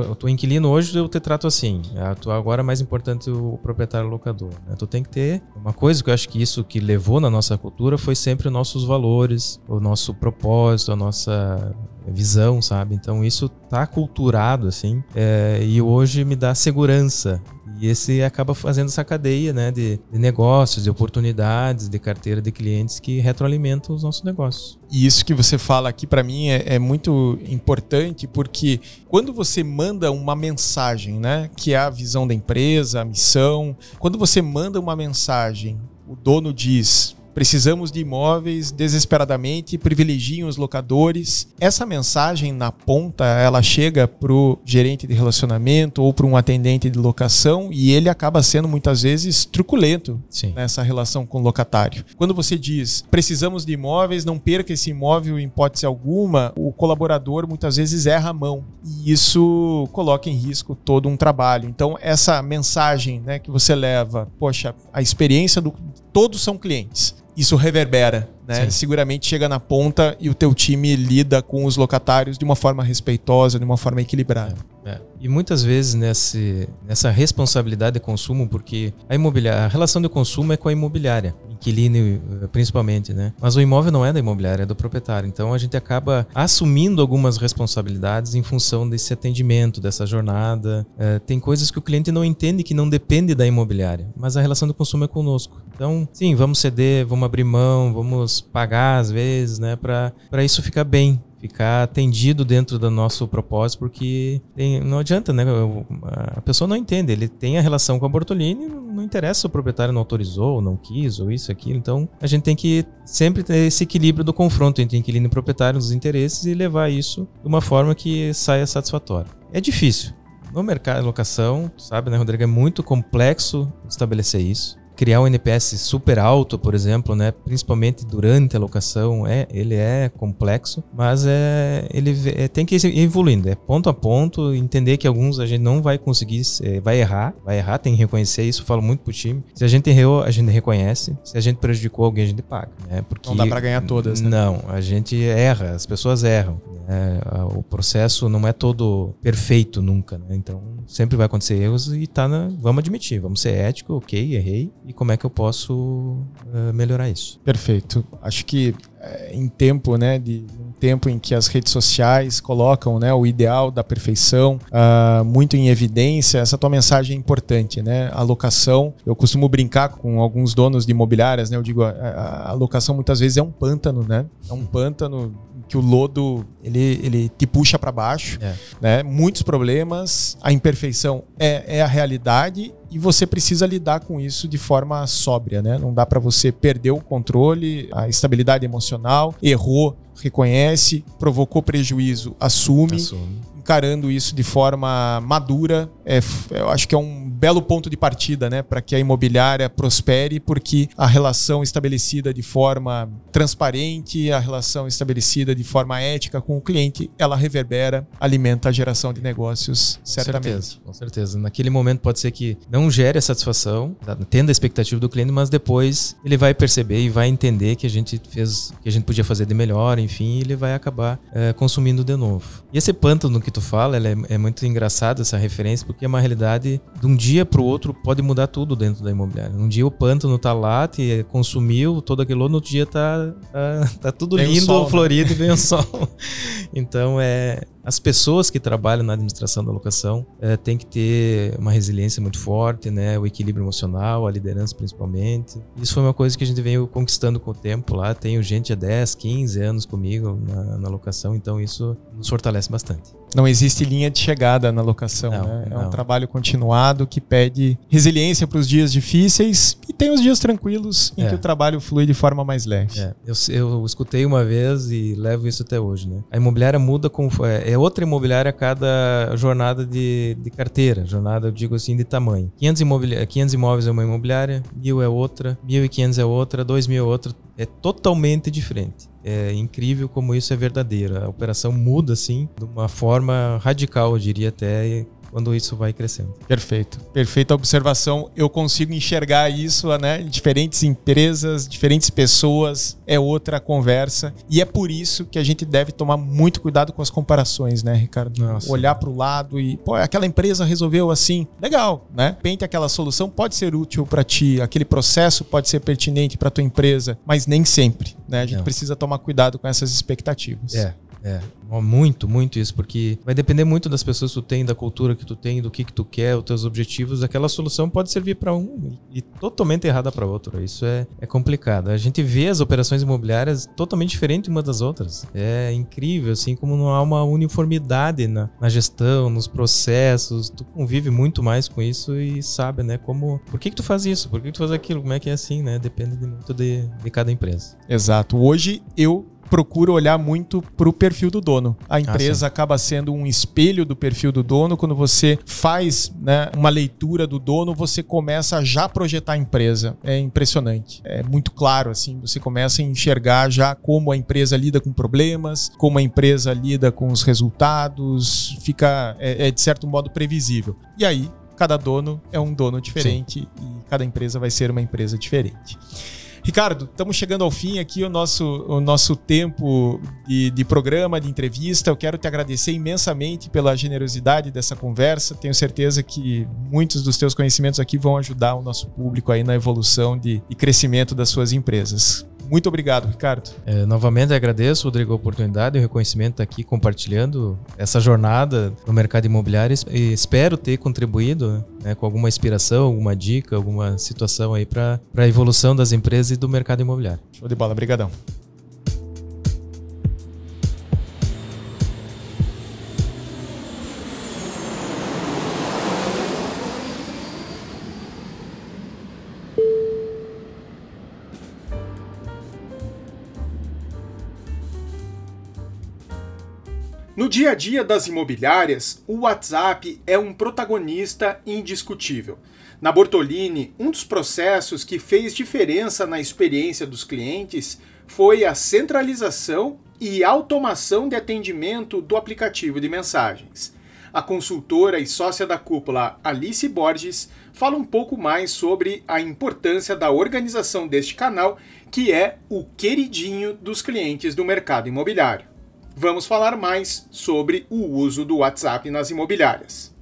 O teu inquilino hoje eu te trato assim. Tu agora é mais importante o proprietário locador. Né? Tu tem que ter uma coisa que eu acho que isso que levou na nossa cultura foi sempre os nossos valores, o nosso propósito, a nossa visão, sabe? Então isso tá culturado assim é, e hoje me dá segurança e esse acaba fazendo essa cadeia né, de, de, negócios, de oportunidades, de carteira de clientes que retroalimentam os nossos negócios. E isso que você fala aqui para mim é, é, muito importante porque quando você manda uma mensagem, né, que é a visão da empresa, a missão, quando você manda uma mensagem, o dono diz Precisamos de imóveis desesperadamente, privilegiem os locadores. Essa mensagem na ponta, ela chega para o gerente de relacionamento ou para um atendente de locação e ele acaba sendo muitas vezes truculento Sim. nessa relação com o locatário. Quando você diz precisamos de imóveis, não perca esse imóvel em hipótese alguma, o colaborador muitas vezes erra a mão e isso coloca em risco todo um trabalho. Então essa mensagem né, que você leva, poxa, a experiência do todos são clientes isso reverbera, né? Seguramente chega na ponta e o teu time lida com os locatários de uma forma respeitosa, de uma forma equilibrada. É, é. E muitas vezes nesse, nessa responsabilidade de consumo, porque a imobiliária, a relação de consumo é com a imobiliária, inquilino eh, principalmente, né? Mas o imóvel não é da imobiliária, é do proprietário. Então a gente acaba assumindo algumas responsabilidades em função desse atendimento, dessa jornada. É, tem coisas que o cliente não entende que não depende da imobiliária, mas a relação de consumo é conosco. Então, sim, vamos ceder, vamos abrir mão, vamos pagar às vezes, né, para isso ficar bem, ficar atendido dentro do nosso propósito, porque tem, não adianta, né? A pessoa não entende. Ele tem a relação com a Bortolini, não interessa se o proprietário não autorizou, ou não quis, ou isso, aquilo. Então, a gente tem que sempre ter esse equilíbrio do confronto entre inquilino e proprietário nos interesses e levar isso de uma forma que saia satisfatória. É difícil. No mercado de locação, sabe, né, Rodrigo? É muito complexo estabelecer isso criar um NPS super alto, por exemplo, né, principalmente durante a locação, é, ele é complexo, mas é, ele é, tem que ir evoluindo, é ponto a ponto, entender que alguns a gente não vai conseguir, é, vai errar, vai errar, tem que reconhecer isso, falo muito pro time. Se a gente errou, a gente reconhece, se a gente prejudicou alguém, a gente paga, né? Porque não dá para ganhar todas, né? Não, a gente erra, as pessoas erram. Né? O processo não é todo perfeito nunca, né? Então sempre vai acontecer erros e tá na, vamos admitir, vamos ser ético, ok, errei, e como é que eu posso uh, melhorar isso. Perfeito. Acho que é, em tempo, né, de um tempo em que as redes sociais colocam, né, o ideal da perfeição uh, muito em evidência, essa tua mensagem é importante, né? A locação, eu costumo brincar com alguns donos de imobiliárias, né? Eu digo, a, a locação muitas vezes é um pântano, né? É um pântano que o lodo ele, ele te puxa para baixo, é. né? Muitos problemas, a imperfeição é, é a realidade e você precisa lidar com isso de forma sóbria, né? Não dá para você perder o controle, a estabilidade emocional, errou, reconhece, provocou prejuízo, assume. assume encarando isso de forma madura. É, eu acho que é um belo ponto de partida né, para que a imobiliária prospere, porque a relação estabelecida de forma transparente, a relação estabelecida de forma ética com o cliente, ela reverbera, alimenta a geração de negócios, certamente. Com certeza, com certeza. Naquele momento pode ser que não gere a satisfação, tá, tendo a expectativa do cliente, mas depois ele vai perceber e vai entender que a gente fez, que a gente podia fazer de melhor, enfim, ele vai acabar é, consumindo de novo. E esse pântano que tu fala, é, é muito engraçado essa referência, porque é uma realidade de um dia para o outro pode mudar tudo dentro da imobiliária. Um dia o pântano tá lá, te consumiu todo aquilo, no outro dia tá, tá, tá tudo vem lindo, sol, né? florido né? e vem o sol. então é as pessoas que trabalham na administração da locação é, têm que ter uma resiliência muito forte, né? O equilíbrio emocional, a liderança principalmente. Isso foi uma coisa que a gente veio conquistando com o tempo lá. Tenho gente há 10, 15 anos comigo na, na locação, então isso nos fortalece bastante. Não existe linha de chegada na locação, não, né? É não. um trabalho continuado que pede resiliência para os dias difíceis e tem os dias tranquilos em é. que o trabalho flui de forma mais leve. É. Eu, eu escutei uma vez e levo isso até hoje, né? A imobiliária muda com é, é outra imobiliária a cada jornada de, de carteira. Jornada, eu digo assim, de tamanho. 500, imobiliária, 500 imóveis é uma imobiliária, 1.000 é outra, 1.500 é outra, 2.000 é outra. É totalmente diferente. É incrível como isso é verdadeiro. A operação muda, assim, de uma forma radical, eu diria até, quando isso vai crescendo. Perfeito. Perfeita observação. Eu consigo enxergar isso, né? Diferentes empresas, diferentes pessoas, é outra conversa. E é por isso que a gente deve tomar muito cuidado com as comparações, né, Ricardo? Nossa. Olhar para o lado e, pô, aquela empresa resolveu assim. Legal, né? Pente aquela solução pode ser útil para ti, aquele processo pode ser pertinente para tua empresa, mas nem sempre, né? A gente Não. precisa tomar cuidado com essas expectativas. É. É, muito, muito isso, porque vai depender muito das pessoas que tu tem, da cultura que tu tem, do que que tu quer, os teus objetivos. Aquela solução pode servir para um e totalmente errada para outro. Isso é, é complicado. A gente vê as operações imobiliárias totalmente diferentes uma das outras. É incrível, assim, como não há uma uniformidade na, na gestão, nos processos. Tu convive muito mais com isso e sabe, né, como... Por que que tu faz isso? Por que, que tu faz aquilo? Como é que é assim, né? Depende de, muito de, de cada empresa. Exato. Hoje eu procura olhar muito para o perfil do dono. A ah, empresa ah, acaba sendo um espelho do perfil do dono. Quando você faz né, uma leitura do dono, você começa a já projetar a empresa. É impressionante. É muito claro, assim. Você começa a enxergar já como a empresa lida com problemas, como a empresa lida com os resultados. Fica, é, é de certo modo, previsível. E aí, cada dono é um dono diferente Sim. e cada empresa vai ser uma empresa diferente. Ricardo, estamos chegando ao fim aqui o nosso, o nosso tempo de, de programa, de entrevista. Eu quero te agradecer imensamente pela generosidade dessa conversa. Tenho certeza que muitos dos teus conhecimentos aqui vão ajudar o nosso público aí na evolução de, e crescimento das suas empresas. Muito obrigado, Ricardo. É, novamente agradeço, Rodrigo, a oportunidade e o reconhecimento aqui compartilhando essa jornada no mercado imobiliário e espero ter contribuído né, com alguma inspiração, alguma dica, alguma situação aí para a evolução das empresas e do mercado imobiliário. Show de bola, obrigadão. Dia a dia das imobiliárias, o WhatsApp é um protagonista indiscutível. Na Bortolini, um dos processos que fez diferença na experiência dos clientes foi a centralização e automação de atendimento do aplicativo de mensagens. A consultora e sócia da cúpula Alice Borges fala um pouco mais sobre a importância da organização deste canal, que é o queridinho dos clientes do mercado imobiliário vamos falar mais sobre o uso do WhatsApp nas imobiliárias.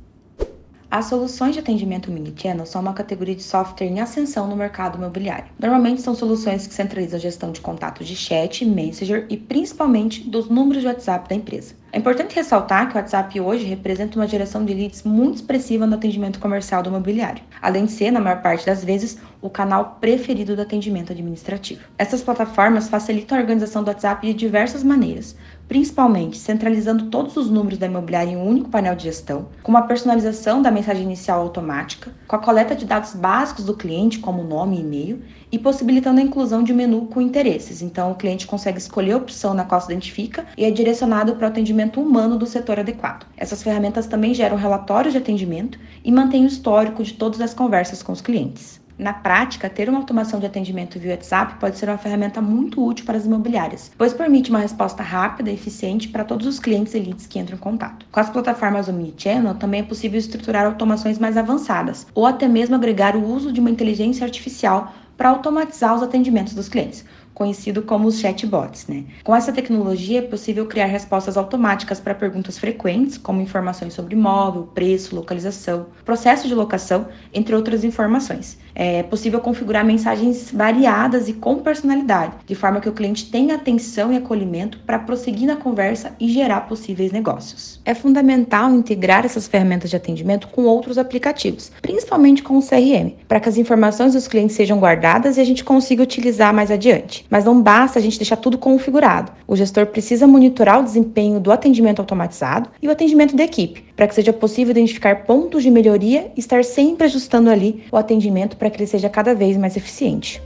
As soluções de atendimento mini-channel são uma categoria de software em ascensão no mercado imobiliário. Normalmente são soluções que centralizam a gestão de contatos de chat, messenger e principalmente dos números de WhatsApp da empresa. É importante ressaltar que o WhatsApp hoje representa uma geração de leads muito expressiva no atendimento comercial do imobiliário, além de ser, na maior parte das vezes, o canal preferido do atendimento administrativo. Essas plataformas facilitam a organização do WhatsApp de diversas maneiras, principalmente centralizando todos os números da imobiliária em um único painel de gestão, com uma personalização da mensagem inicial automática, com a coleta de dados básicos do cliente, como nome e e-mail, e possibilitando a inclusão de um menu com interesses. Então, o cliente consegue escolher a opção na qual se identifica e é direcionado para o atendimento humano do setor adequado. Essas ferramentas também geram relatórios de atendimento e mantêm o histórico de todas as conversas com os clientes. Na prática, ter uma automação de atendimento via WhatsApp pode ser uma ferramenta muito útil para as imobiliárias, pois permite uma resposta rápida e eficiente para todos os clientes e leads que entram em contato. Com as plataformas Omnichannel, também é possível estruturar automações mais avançadas, ou até mesmo agregar o uso de uma inteligência artificial para automatizar os atendimentos dos clientes, conhecido como os chatbots. Né? Com essa tecnologia é possível criar respostas automáticas para perguntas frequentes, como informações sobre imóvel, preço, localização, processo de locação, entre outras informações. É possível configurar mensagens variadas e com personalidade, de forma que o cliente tenha atenção e acolhimento para prosseguir na conversa e gerar possíveis negócios. É fundamental integrar essas ferramentas de atendimento com outros aplicativos, principalmente com o CRM, para que as informações dos clientes sejam guardadas e a gente consiga utilizar mais adiante. Mas não basta a gente deixar tudo configurado. O gestor precisa monitorar o desempenho do atendimento automatizado e o atendimento da equipe, para que seja possível identificar pontos de melhoria e estar sempre ajustando ali o atendimento para que ele seja cada vez mais eficiente.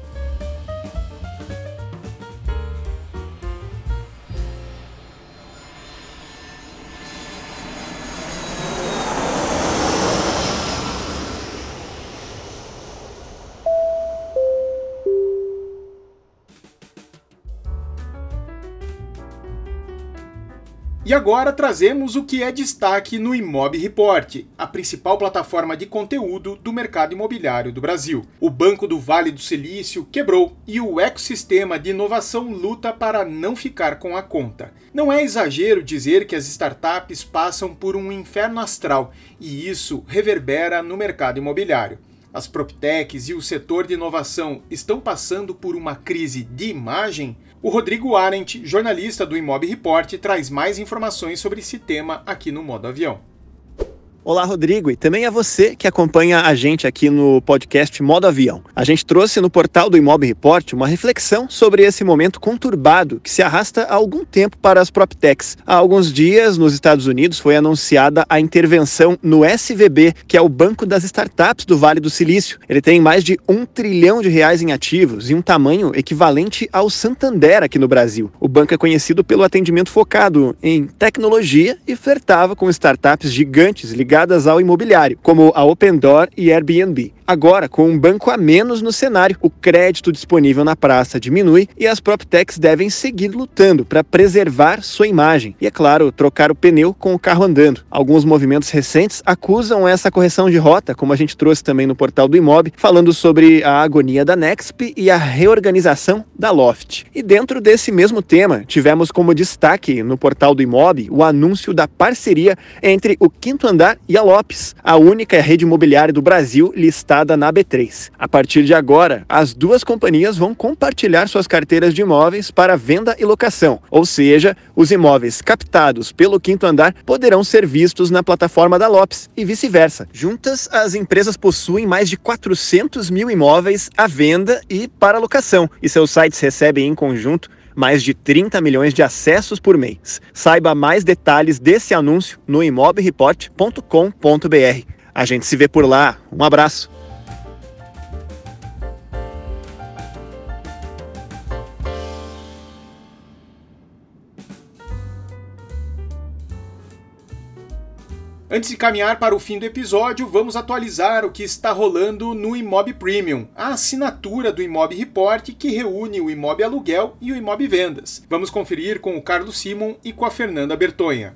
E agora trazemos o que é destaque no Imob Report, a principal plataforma de conteúdo do mercado imobiliário do Brasil. O Banco do Vale do Silício quebrou e o ecossistema de inovação luta para não ficar com a conta. Não é exagero dizer que as startups passam por um inferno astral e isso reverbera no mercado imobiliário. As PropTechs e o setor de inovação estão passando por uma crise de imagem? O Rodrigo Arendt, jornalista do Imob Report, traz mais informações sobre esse tema aqui no Modo Avião. Olá, Rodrigo, e também a você que acompanha a gente aqui no podcast Modo Avião. A gente trouxe no portal do Imob Report uma reflexão sobre esse momento conturbado que se arrasta há algum tempo para as PropTechs. Há alguns dias, nos Estados Unidos, foi anunciada a intervenção no SVB, que é o Banco das Startups do Vale do Silício. Ele tem mais de um trilhão de reais em ativos e um tamanho equivalente ao Santander aqui no Brasil. O banco é conhecido pelo atendimento focado em tecnologia e flertava com startups gigantes ligadas ligadas ao imobiliário, como a Opendoor e Airbnb. Agora, com um banco a menos no cenário, o crédito disponível na praça diminui e as PropTechs devem seguir lutando para preservar sua imagem e, é claro, trocar o pneu com o carro andando. Alguns movimentos recentes acusam essa correção de rota, como a gente trouxe também no portal do Imob, falando sobre a agonia da Nexp e a reorganização da Loft. E dentro desse mesmo tema, tivemos como destaque no portal do Imob o anúncio da parceria entre o Quinto Andar e a Lopes, a única rede imobiliária do Brasil listada na B3. A partir de agora, as duas companhias vão compartilhar suas carteiras de imóveis para venda e locação, ou seja, os imóveis captados pelo quinto andar poderão ser vistos na plataforma da Lopes e vice-versa. Juntas, as empresas possuem mais de 400 mil imóveis à venda e para locação, e seus sites recebem em conjunto mais de 30 milhões de acessos por mês. Saiba mais detalhes desse anúncio no imobreport.com.br. A gente se vê por lá. Um abraço. Antes de caminhar para o fim do episódio, vamos atualizar o que está rolando no Imob Premium, a assinatura do Imob Report que reúne o Imob Aluguel e o Imob Vendas. Vamos conferir com o Carlos Simon e com a Fernanda Bertonha.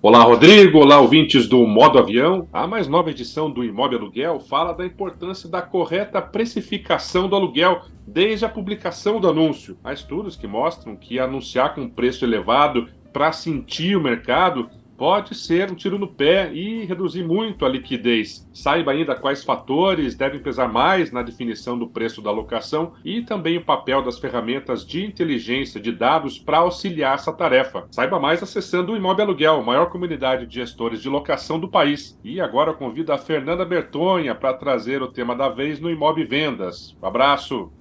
Olá, Rodrigo. Olá, ouvintes do Modo Avião. A mais nova edição do Imob Aluguel fala da importância da correta precificação do aluguel desde a publicação do anúncio. Há estudos que mostram que anunciar com preço elevado para sentir o mercado pode ser um tiro no pé e reduzir muito a liquidez. Saiba ainda quais fatores devem pesar mais na definição do preço da locação e também o papel das ferramentas de inteligência de dados para auxiliar essa tarefa. Saiba mais acessando o Imóvel Aluguel, maior comunidade de gestores de locação do país. E agora convido a Fernanda Bertonha para trazer o tema da vez no Imob Vendas. Um abraço!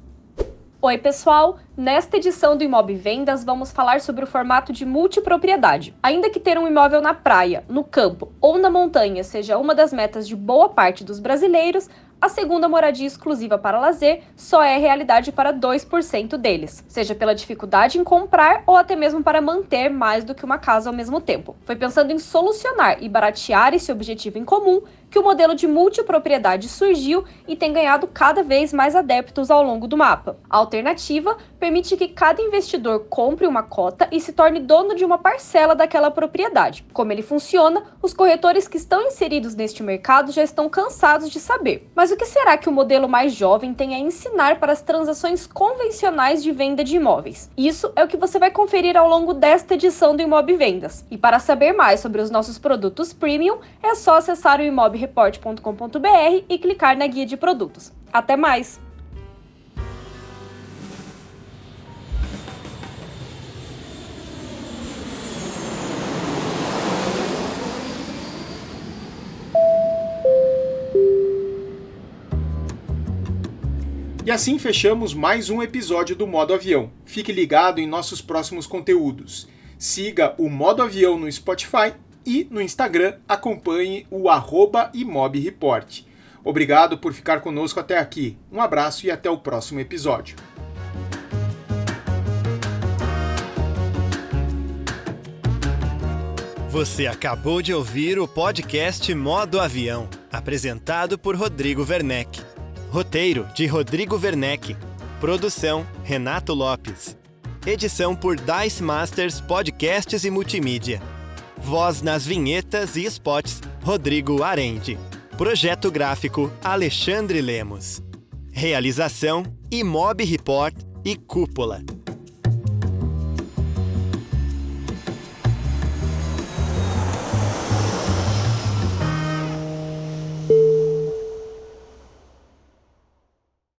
Oi, pessoal! Nesta edição do Imob Vendas, vamos falar sobre o formato de multipropriedade. Ainda que ter um imóvel na praia, no campo ou na montanha seja uma das metas de boa parte dos brasileiros, a segunda moradia exclusiva para lazer só é realidade para 2% deles, seja pela dificuldade em comprar ou até mesmo para manter mais do que uma casa ao mesmo tempo. Foi pensando em solucionar e baratear esse objetivo em comum que o modelo de multipropriedade surgiu e tem ganhado cada vez mais adeptos ao longo do mapa. A alternativa permite que cada investidor compre uma cota e se torne dono de uma parcela daquela propriedade. Como ele funciona, os corretores que estão inseridos neste mercado já estão cansados de saber. Mas o que será que o modelo mais jovem tem a ensinar para as transações convencionais de venda de imóveis? Isso é o que você vai conferir ao longo desta edição do Imob Vendas. E para saber mais sobre os nossos produtos premium, é só acessar o Imob report.com.br e clicar na guia de produtos. Até mais! E assim fechamos mais um episódio do Modo Avião. Fique ligado em nossos próximos conteúdos. Siga o Modo Avião no Spotify e no Instagram acompanhe o arroba imobreport. Obrigado por ficar conosco até aqui. Um abraço e até o próximo episódio. Você acabou de ouvir o podcast Modo Avião, apresentado por Rodrigo Werneck. Roteiro de Rodrigo Werneck. Produção Renato Lopes. Edição por Dice Masters Podcasts e Multimídia. Voz nas vinhetas e spots, Rodrigo Arende. Projeto gráfico, Alexandre Lemos. Realização, Imob Report e Cúpula.